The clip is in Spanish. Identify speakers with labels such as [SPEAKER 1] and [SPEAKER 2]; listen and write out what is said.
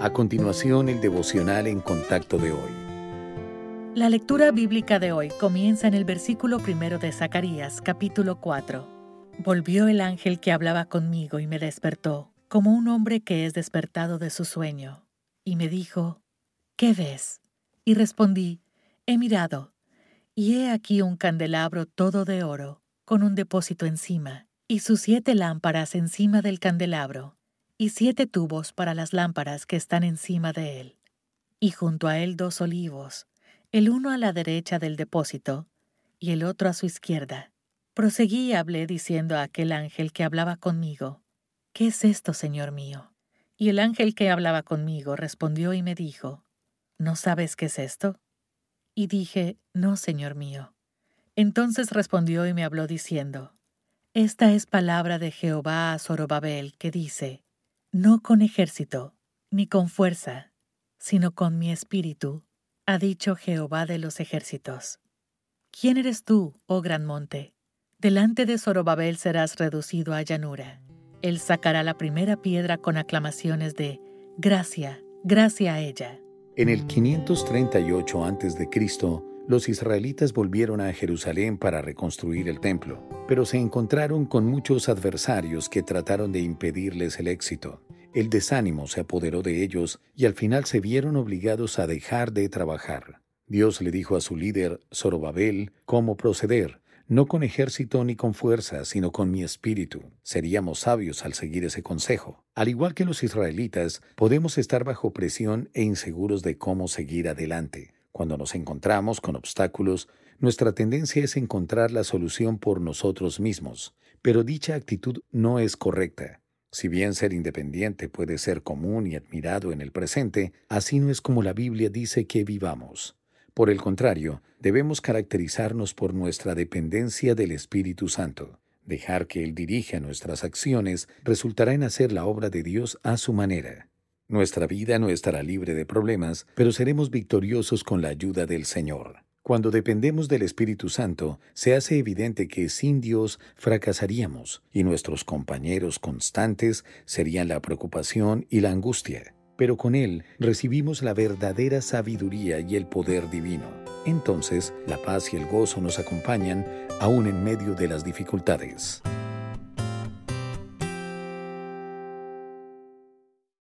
[SPEAKER 1] A continuación, el devocional en contacto de hoy.
[SPEAKER 2] La lectura bíblica de hoy comienza en el versículo primero de Zacarías, capítulo 4. Volvió el ángel que hablaba conmigo y me despertó, como un hombre que es despertado de su sueño, y me dijo, ¿Qué ves? Y respondí, He mirado, y he aquí un candelabro todo de oro, con un depósito encima, y sus siete lámparas encima del candelabro y siete tubos para las lámparas que están encima de él, y junto a él dos olivos, el uno a la derecha del depósito y el otro a su izquierda. Proseguí y hablé diciendo a aquel ángel que hablaba conmigo, ¿Qué es esto, Señor mío? Y el ángel que hablaba conmigo respondió y me dijo, ¿No sabes qué es esto? Y dije, No, Señor mío. Entonces respondió y me habló diciendo, Esta es palabra de Jehová a Zorobabel, que dice, no con ejército, ni con fuerza, sino con mi espíritu, ha dicho Jehová de los ejércitos. ¿Quién eres tú, oh gran monte? Delante de Zorobabel serás reducido a llanura. Él sacará la primera piedra con aclamaciones de gracia, gracia a ella.
[SPEAKER 1] En el 538 a.C., los israelitas volvieron a Jerusalén para reconstruir el templo, pero se encontraron con muchos adversarios que trataron de impedirles el éxito. El desánimo se apoderó de ellos y al final se vieron obligados a dejar de trabajar. Dios le dijo a su líder, Zorobabel, cómo proceder, no con ejército ni con fuerza, sino con mi espíritu. Seríamos sabios al seguir ese consejo. Al igual que los israelitas, podemos estar bajo presión e inseguros de cómo seguir adelante. Cuando nos encontramos con obstáculos, nuestra tendencia es encontrar la solución por nosotros mismos, pero dicha actitud no es correcta. Si bien ser independiente puede ser común y admirado en el presente, así no es como la Biblia dice que vivamos. Por el contrario, debemos caracterizarnos por nuestra dependencia del Espíritu Santo. Dejar que Él dirija nuestras acciones resultará en hacer la obra de Dios a su manera. Nuestra vida no estará libre de problemas, pero seremos victoriosos con la ayuda del Señor. Cuando dependemos del Espíritu Santo, se hace evidente que sin Dios fracasaríamos y nuestros compañeros constantes serían la preocupación y la angustia. Pero con Él recibimos la verdadera sabiduría y el poder divino. Entonces, la paz y el gozo nos acompañan aún en medio de las dificultades.